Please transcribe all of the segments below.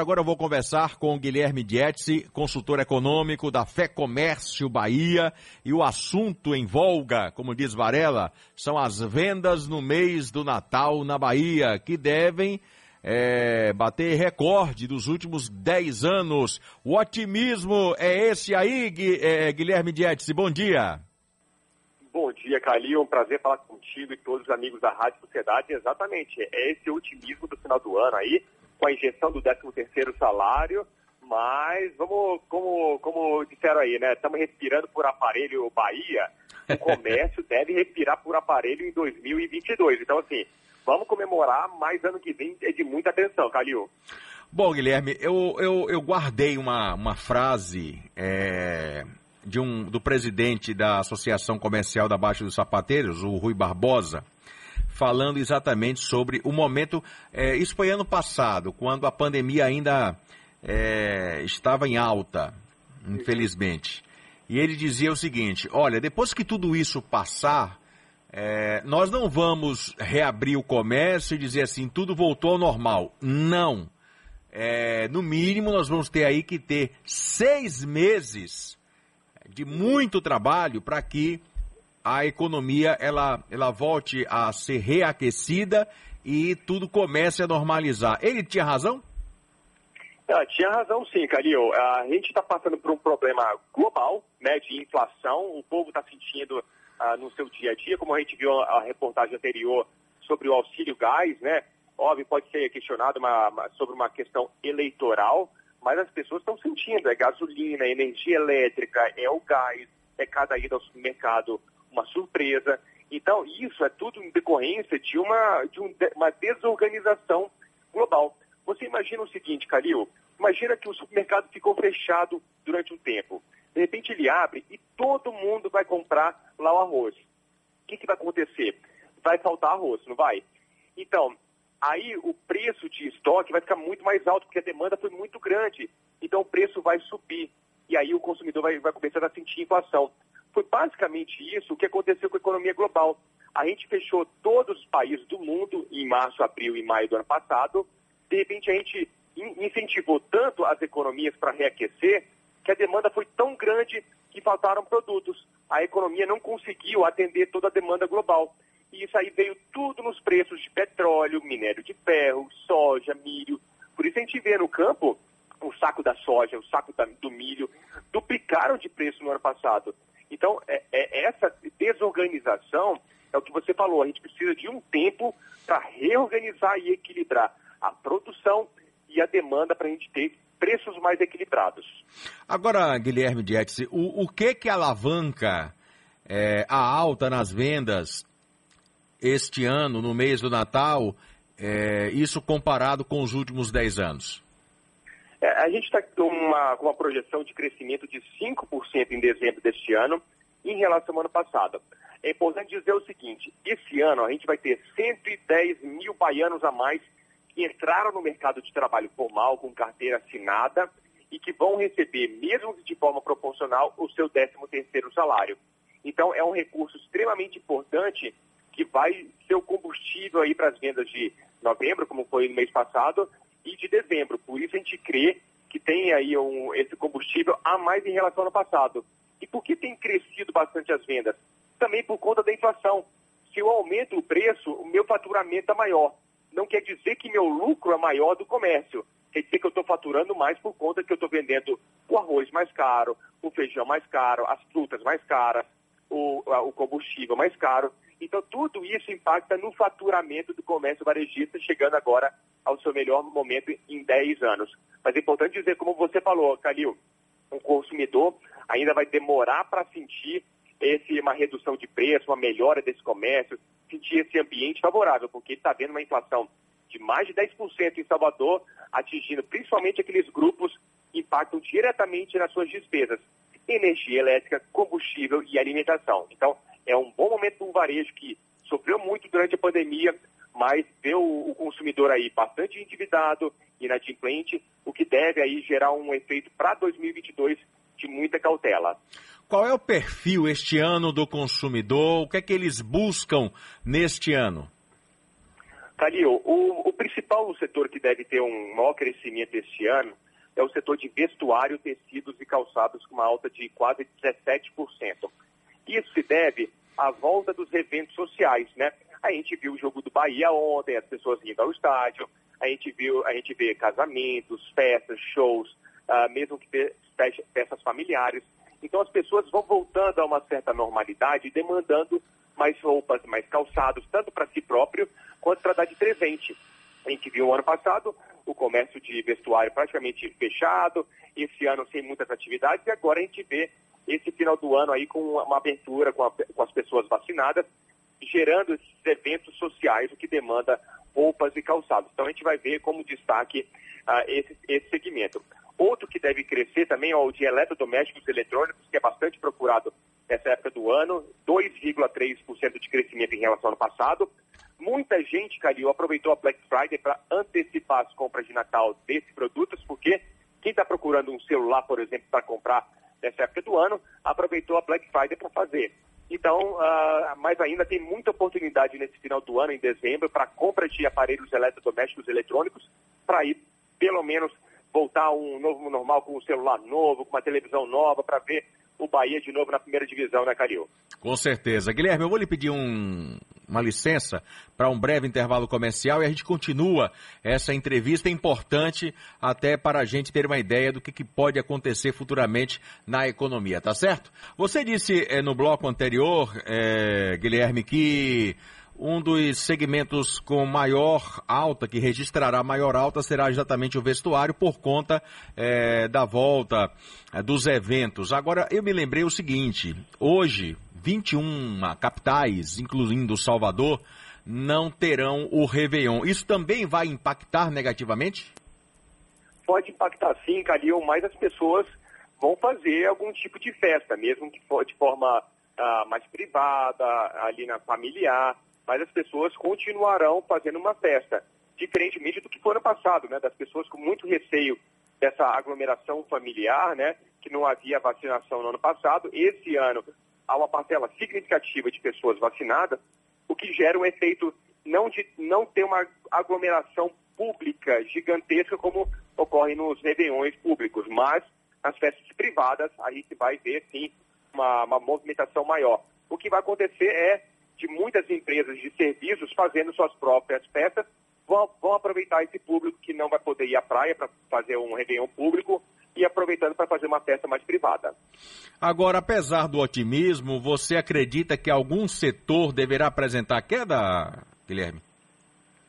Agora eu vou conversar com o Guilherme Dietzi, consultor econômico da Fé Comércio Bahia, e o assunto em volga, como diz Varela, são as vendas no mês do Natal na Bahia, que devem é, bater recorde dos últimos 10 anos. O otimismo é esse aí, é, Guilherme Dietzi. Bom dia. Bom dia, Calil. Um prazer falar contigo e todos os amigos da Rádio Sociedade. Exatamente, é esse otimismo do final do ano aí com a injeção do 13º salário, mas vamos, como, como disseram aí, né? Estamos respirando por aparelho Bahia, o comércio deve respirar por aparelho em 2022. Então, assim, vamos comemorar, mas ano que vem é de muita atenção, Calil. Bom, Guilherme, eu, eu, eu guardei uma, uma frase é, de um, do presidente da Associação Comercial da Baixa dos Sapateiros, o Rui Barbosa, falando exatamente sobre o momento. É, isso foi ano passado, quando a pandemia ainda é, estava em alta, infelizmente. E ele dizia o seguinte: olha, depois que tudo isso passar, é, nós não vamos reabrir o comércio e dizer assim, tudo voltou ao normal. Não. É, no mínimo, nós vamos ter aí que ter seis meses de muito trabalho para que a economia ela, ela volte a ser reaquecida e tudo comece a normalizar. Ele tinha razão? Ah, tinha razão sim, Calil. A gente está passando por um problema global né, de inflação. O povo está sentindo ah, no seu dia a dia, como a gente viu a reportagem anterior sobre o auxílio gás, né? Óbvio, pode ser questionado uma, uma, sobre uma questão eleitoral, mas as pessoas estão sentindo. É gasolina, é energia elétrica, é o gás, é cada ida ao supermercado uma surpresa. Então, isso é tudo em decorrência de uma, de um, uma desorganização global. Você imagina o seguinte, Calil, imagina que o supermercado ficou fechado durante um tempo. De repente ele abre e todo mundo vai comprar lá o arroz. O que, que vai acontecer? Vai faltar arroz, não vai? Então, aí o preço de estoque vai ficar muito mais alto, porque a demanda foi muito grande. Então o preço vai subir. E aí o consumidor vai, vai começar a sentir inflação. Foi basicamente isso que aconteceu com a economia global. A gente fechou todos os países do mundo em março, abril e maio do ano passado. De repente, a gente incentivou tanto as economias para reaquecer que a demanda foi tão grande que faltaram produtos. A economia não conseguiu atender toda a demanda global. E isso aí veio tudo nos preços de petróleo, minério de ferro, soja, milho. Por isso a gente vê no campo o saco da soja, o saco da, do milho, duplicaram de preço no ano passado. Então, é, é, essa desorganização é o que você falou. A gente precisa de um tempo para reorganizar e equilibrar a produção e a demanda para a gente ter preços mais equilibrados. Agora, Guilherme Dietz, o, o que que alavanca é, a alta nas vendas este ano, no mês do Natal, é, isso comparado com os últimos 10 anos? É, a gente está com uma, uma projeção de crescimento de 5% em dezembro deste ano em relação ao ano passado. É importante dizer o seguinte: esse ano a gente vai ter 110 mil baianos a mais que entraram no mercado de trabalho formal com carteira assinada e que vão receber, mesmo de forma proporcional, o seu 13º salário. Então, é um recurso extremamente importante que vai ser o combustível aí para as vendas de novembro, como foi no mês passado, e de dezembro. Por isso a gente crê que tem aí um, esse combustível a mais em relação ao ano passado. E por que tem crescido bastante as vendas? Também por conta da inflação. Se eu aumento o preço, o meu faturamento é maior. Não quer dizer que meu lucro é maior do comércio. Quer dizer que eu estou faturando mais por conta que eu estou vendendo o arroz mais caro, o feijão mais caro, as frutas mais caras, o, o combustível mais caro. Então, tudo isso impacta no faturamento do comércio varejista, chegando agora ao seu melhor momento em 10 anos. Mas é importante dizer, como você falou, Calil, o consumidor ainda vai demorar para sentir esse, uma redução de preço, uma melhora desse comércio, sentir esse ambiente favorável, porque está vendo uma inflação de mais de 10% em Salvador, atingindo principalmente aqueles grupos que impactam diretamente nas suas despesas, energia elétrica, combustível e alimentação. Então, é um bom momento para um varejo que sofreu muito durante a pandemia, mas vê o, o consumidor aí bastante endividado, inadimplente, o que deve aí gerar um efeito para 2022 de muita cautela. Qual é o perfil este ano do consumidor? O que é que eles buscam neste ano? Calil, o, o principal setor que deve ter um maior crescimento este ano é o setor de vestuário, tecidos e calçados, com uma alta de quase 17%. Isso se deve à volta dos eventos sociais, né? A gente viu o jogo do Bahia ontem, as pessoas indo ao estádio, a gente viu, a gente vê casamentos, festas, shows, uh, mesmo que festas familiares. Então as pessoas vão voltando a uma certa normalidade, demandando mais roupas, mais calçados, tanto para si próprio quanto para dar de presente. A gente viu ano passado o comércio de vestuário praticamente fechado, esse ano sem muitas atividades, e agora a gente vê esse final do ano aí com uma abertura com, a, com as pessoas vacinadas, gerando esses eventos sociais, o que demanda roupas e calçados. Então a gente vai ver como destaque uh, esse, esse segmento. Outro que deve crescer também é o de eletrodomésticos eletrônicos, que é bastante procurado nessa época do ano, 2,3% de crescimento em relação ao ano passado. Muita gente, Calil, aproveitou a Black Friday para antecipar as compras de Natal desses produtos, porque quem está procurando um celular, por exemplo, para comprar nessa época do ano, aproveitou a Black Friday para fazer. Então, uh, mas ainda tem muita oportunidade nesse final do ano, em dezembro, para compra de aparelhos eletrodomésticos eletrônicos, para ir, pelo menos, voltar a um novo normal com um celular novo, com uma televisão nova, para ver o Bahia de novo na primeira divisão, né, Caril? Com certeza. Guilherme, eu vou lhe pedir um, uma licença para um breve intervalo comercial e a gente continua essa entrevista importante até para a gente ter uma ideia do que, que pode acontecer futuramente na economia, tá certo? Você disse é, no bloco anterior, é, Guilherme, que um dos segmentos com maior alta, que registrará maior alta, será exatamente o vestuário, por conta é, da volta é, dos eventos. Agora, eu me lembrei o seguinte: hoje, 21 capitais, incluindo Salvador, não terão o Réveillon. Isso também vai impactar negativamente? Pode impactar sim, Calil, mas as pessoas vão fazer algum tipo de festa, mesmo que for de forma uh, mais privada, ali na familiar mas as pessoas continuarão fazendo uma festa, diferentemente do que foi no passado, né? Das pessoas com muito receio dessa aglomeração familiar, né? Que não havia vacinação no ano passado. Esse ano há uma parcela significativa de pessoas vacinadas, o que gera um efeito não de não ter uma aglomeração pública gigantesca como ocorre nos réveillões públicos, mas nas festas privadas a gente vai ver sim uma, uma movimentação maior. O que vai acontecer é de muitas empresas de serviços fazendo suas próprias festas, vão, vão aproveitar esse público que não vai poder ir à praia para fazer um réveillon público e aproveitando para fazer uma festa mais privada. Agora, apesar do otimismo, você acredita que algum setor deverá apresentar queda, Guilherme?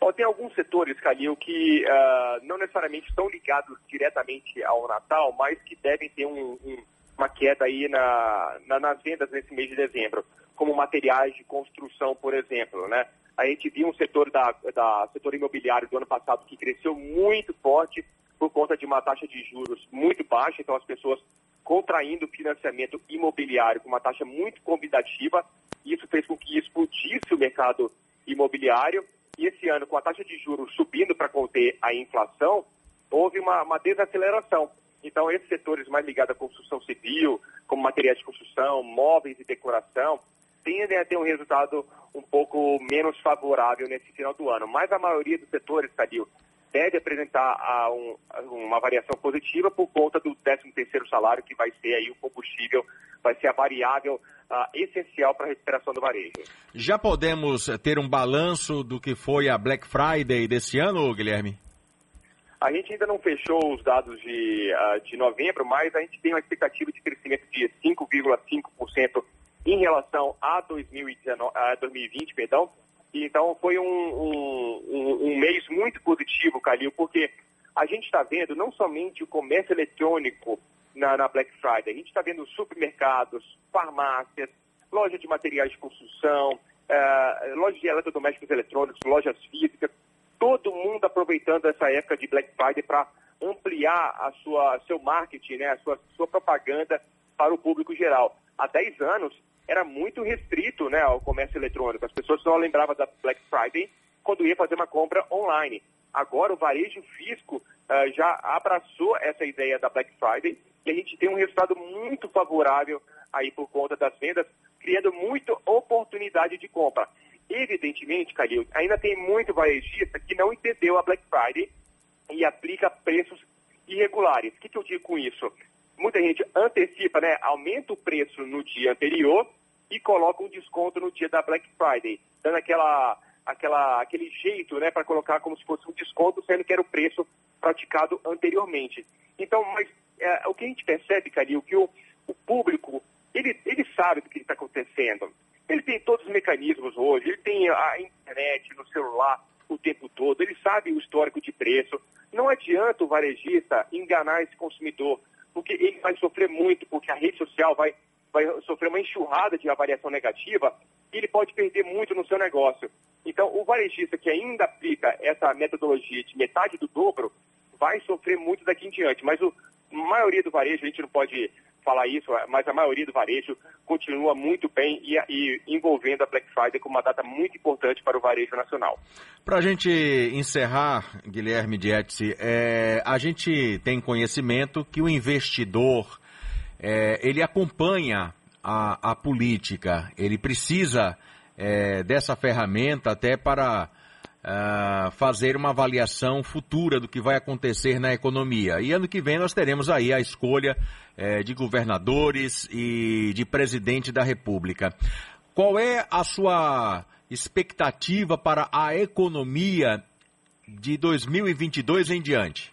Bom, tem alguns setores, Calil, que uh, não necessariamente estão ligados diretamente ao Natal, mas que devem ter um, um, uma queda aí na, na, nas vendas nesse mês de dezembro como materiais de construção, por exemplo, né? A gente viu um setor da, da setor imobiliário do ano passado que cresceu muito forte por conta de uma taxa de juros muito baixa, então as pessoas contraindo financiamento imobiliário com uma taxa muito convidativa, isso fez com que explodisse o mercado imobiliário e esse ano com a taxa de juros subindo para conter a inflação, houve uma, uma desaceleração. Então, esses setores mais ligados à construção civil, como materiais de construção, móveis e decoração, tendem a ter um resultado um pouco menos favorável nesse final do ano. Mas a maioria dos setores, Cadil, deve apresentar a um, uma variação positiva por conta do 13º salário, que vai ser aí o combustível, vai ser a variável uh, essencial para a recuperação do varejo. Já podemos ter um balanço do que foi a Black Friday desse ano, Guilherme? A gente ainda não fechou os dados de, uh, de novembro, mas a gente tem uma expectativa de crescimento de 5,5% em relação a, 2019, a 2020, perdão. Então foi um, um, um mês muito positivo, Calil, porque a gente está vendo não somente o comércio eletrônico na, na Black Friday, a gente está vendo supermercados, farmácias, lojas de materiais de construção, uh, lojas de eletrodomésticos eletrônicos, lojas físicas, todo mundo aproveitando essa época de Black Friday para ampliar a sua, seu marketing, né, a sua, sua propaganda para o público geral. Há 10 anos, era muito restrito né, ao comércio eletrônico. As pessoas só lembravam da Black Friday quando ia fazer uma compra online. Agora o varejo físico uh, já abraçou essa ideia da Black Friday e a gente tem um resultado muito favorável aí por conta das vendas, criando muita oportunidade de compra. evidentemente, Calil, ainda tem muito varejista que não entendeu a Black Friday e aplica preços irregulares. O que, que eu digo com isso? Muita gente antecipa, né? Aumenta o preço no dia anterior e coloca um desconto no dia da Black Friday, dando aquela, aquela, aquele jeito, né, para colocar como se fosse um desconto, sendo que era o preço praticado anteriormente. Então, mas é, o que a gente percebe, Calil, que o, o público, ele, ele sabe do que está acontecendo. Ele tem todos os mecanismos hoje, ele tem a internet no celular o tempo todo, ele sabe o histórico de preço. Não adianta o varejista enganar esse consumidor, porque ele vai sofrer muito, porque a rede social vai vai sofrer uma enxurrada de avaliação negativa e ele pode perder muito no seu negócio. Então, o varejista que ainda aplica essa metodologia de metade do dobro vai sofrer muito daqui em diante. Mas a maioria do varejo, a gente não pode falar isso, mas a maioria do varejo continua muito bem e, e envolvendo a Black Friday como uma data muito importante para o varejo nacional. Para a gente encerrar, Guilherme Dietzi, é, a gente tem conhecimento que o investidor é, ele acompanha a, a, política, ele precisa é, dessa ferramenta até para uh, fazer uma avaliação futura do que vai acontecer na economia. E ano que vem nós teremos aí a escolha é, de governadores e de presidente da República. Qual é a sua expectativa para a economia de 2022 em diante?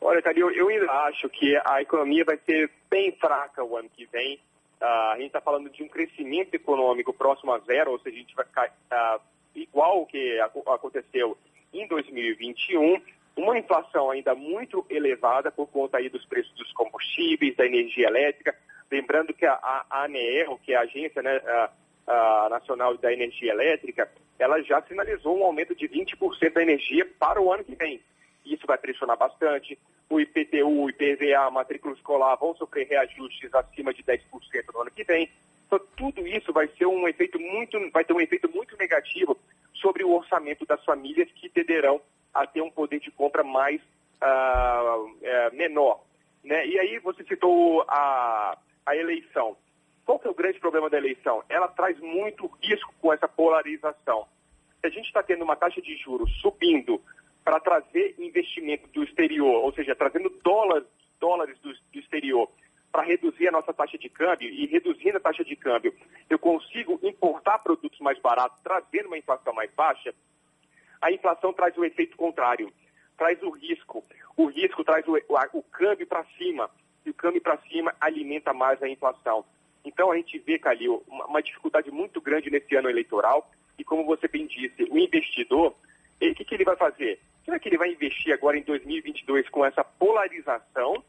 Olha, Calil, eu ainda acho que a economia vai ser bem fraca o ano que vem. Uh, a gente está falando de um crescimento econômico próximo a zero, ou seja, a gente vai uh, igual que aconteceu em 2021. Uma inflação ainda muito elevada por conta aí dos preços dos combustíveis, da energia elétrica. Lembrando que a, a ANEEL, que é a Agência né, a, a Nacional da Energia Elétrica, ela já sinalizou um aumento de 20% da energia para o ano que vem. Isso vai pressionar bastante o IPTU, o IPVA, a matrícula escolar vão sofrer reajustes acima de 10% no ano que vem. Então, tudo isso vai ser um efeito muito, vai ter um efeito muito negativo sobre o orçamento das famílias que tenderão a ter um poder de compra mais uh, menor. Né? E aí você citou a, a eleição. Qual que é o grande problema da eleição? Ela traz muito risco com essa polarização. Se a gente está tendo uma taxa de juros subindo para trazer investimento do exterior, ou seja, trazendo dólares, dólares do, do exterior para reduzir a nossa taxa de câmbio e reduzindo a taxa de câmbio, eu consigo importar produtos mais baratos, trazendo uma inflação mais baixa, a inflação traz o efeito contrário, traz o risco. O risco traz o, o, o câmbio para cima, e o câmbio para cima alimenta mais a inflação. Então a gente vê, Calil, uma, uma dificuldade muito grande nesse ano eleitoral, e como você bem disse, o investidor, o que, que ele vai fazer? Será que ele vai investir agora em 2022 com essa polarização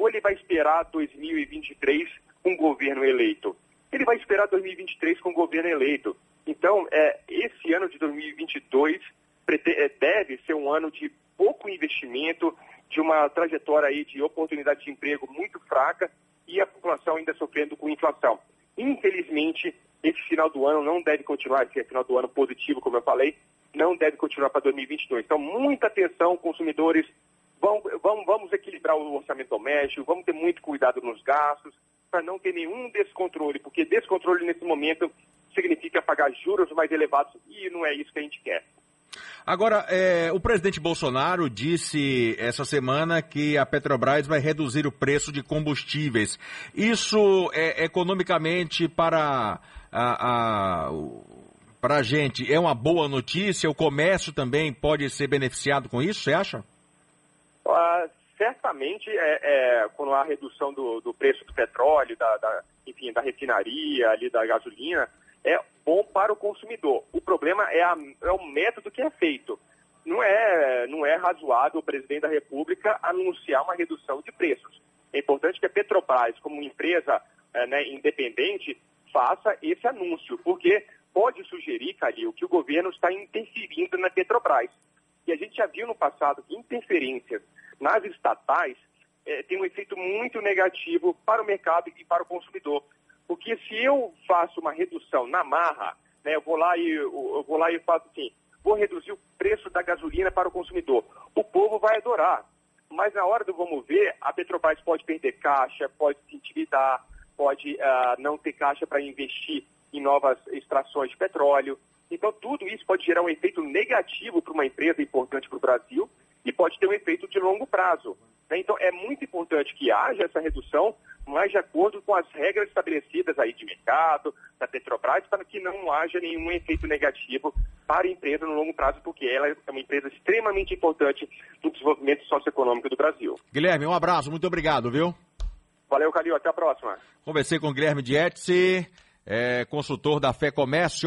ou ele vai esperar 2023 com um governo eleito? Ele vai esperar 2023 com um governo eleito. Então, é, esse ano de 2022 é, deve ser um ano de pouco investimento, de uma trajetória aí de oportunidade de emprego muito fraca e a população ainda sofrendo com inflação. Infelizmente, esse final do ano não deve continuar, esse final do ano positivo, como eu falei, não deve continuar para 2022. Então, muita atenção, consumidores, vamos, vamos, vamos equilibrar o orçamento doméstico, vamos ter muito cuidado nos gastos, para não ter nenhum descontrole, porque descontrole nesse momento significa pagar juros mais elevados e não é isso que a gente quer. Agora, é, o presidente Bolsonaro disse essa semana que a Petrobras vai reduzir o preço de combustíveis. Isso é economicamente para a, a, para a gente é uma boa notícia? O comércio também pode ser beneficiado com isso, você acha? Uh, certamente, é, é, quando há redução do, do, preço do petróleo, da, da, enfim, da refinaria, ali, da gasolina, é bom para o consumidor. O problema é, a, é o método que é feito. Não é, não é razoável o presidente da República anunciar uma redução de preços. É importante que a Petrobras, como empresa é, né, independente, faça esse anúncio, porque pode sugerir, Calil, que o governo está interferindo na Petrobras. E a gente já viu no passado que interferências nas estatais é, tem um efeito muito negativo para o mercado e para o consumidor. Porque se eu faço uma redução na marra, né, eu, vou lá e, eu, vou lá e faço assim, vou reduzir o preço da gasolina para o consumidor. O povo vai adorar. Mas na hora do vamos ver, a Petrobras pode perder caixa, pode se endividar, pode uh, não ter caixa para investir em novas extrações de petróleo. Então, tudo isso pode gerar um efeito negativo para uma empresa importante para o Brasil e pode ter um efeito de longo prazo. Né? Então, é muito importante que haja essa redução, mas de acordo com as regras estabelecidas aí de mercado, da Petrobras, para que não haja nenhum efeito negativo para a empresa no longo prazo, porque ela é uma empresa extremamente importante no desenvolvimento socioeconômico do Brasil. Guilherme, um abraço, muito obrigado, viu? Valeu, Calil, até a próxima. Conversei com o Guilherme Dietze, é, consultor da Fé Comércio.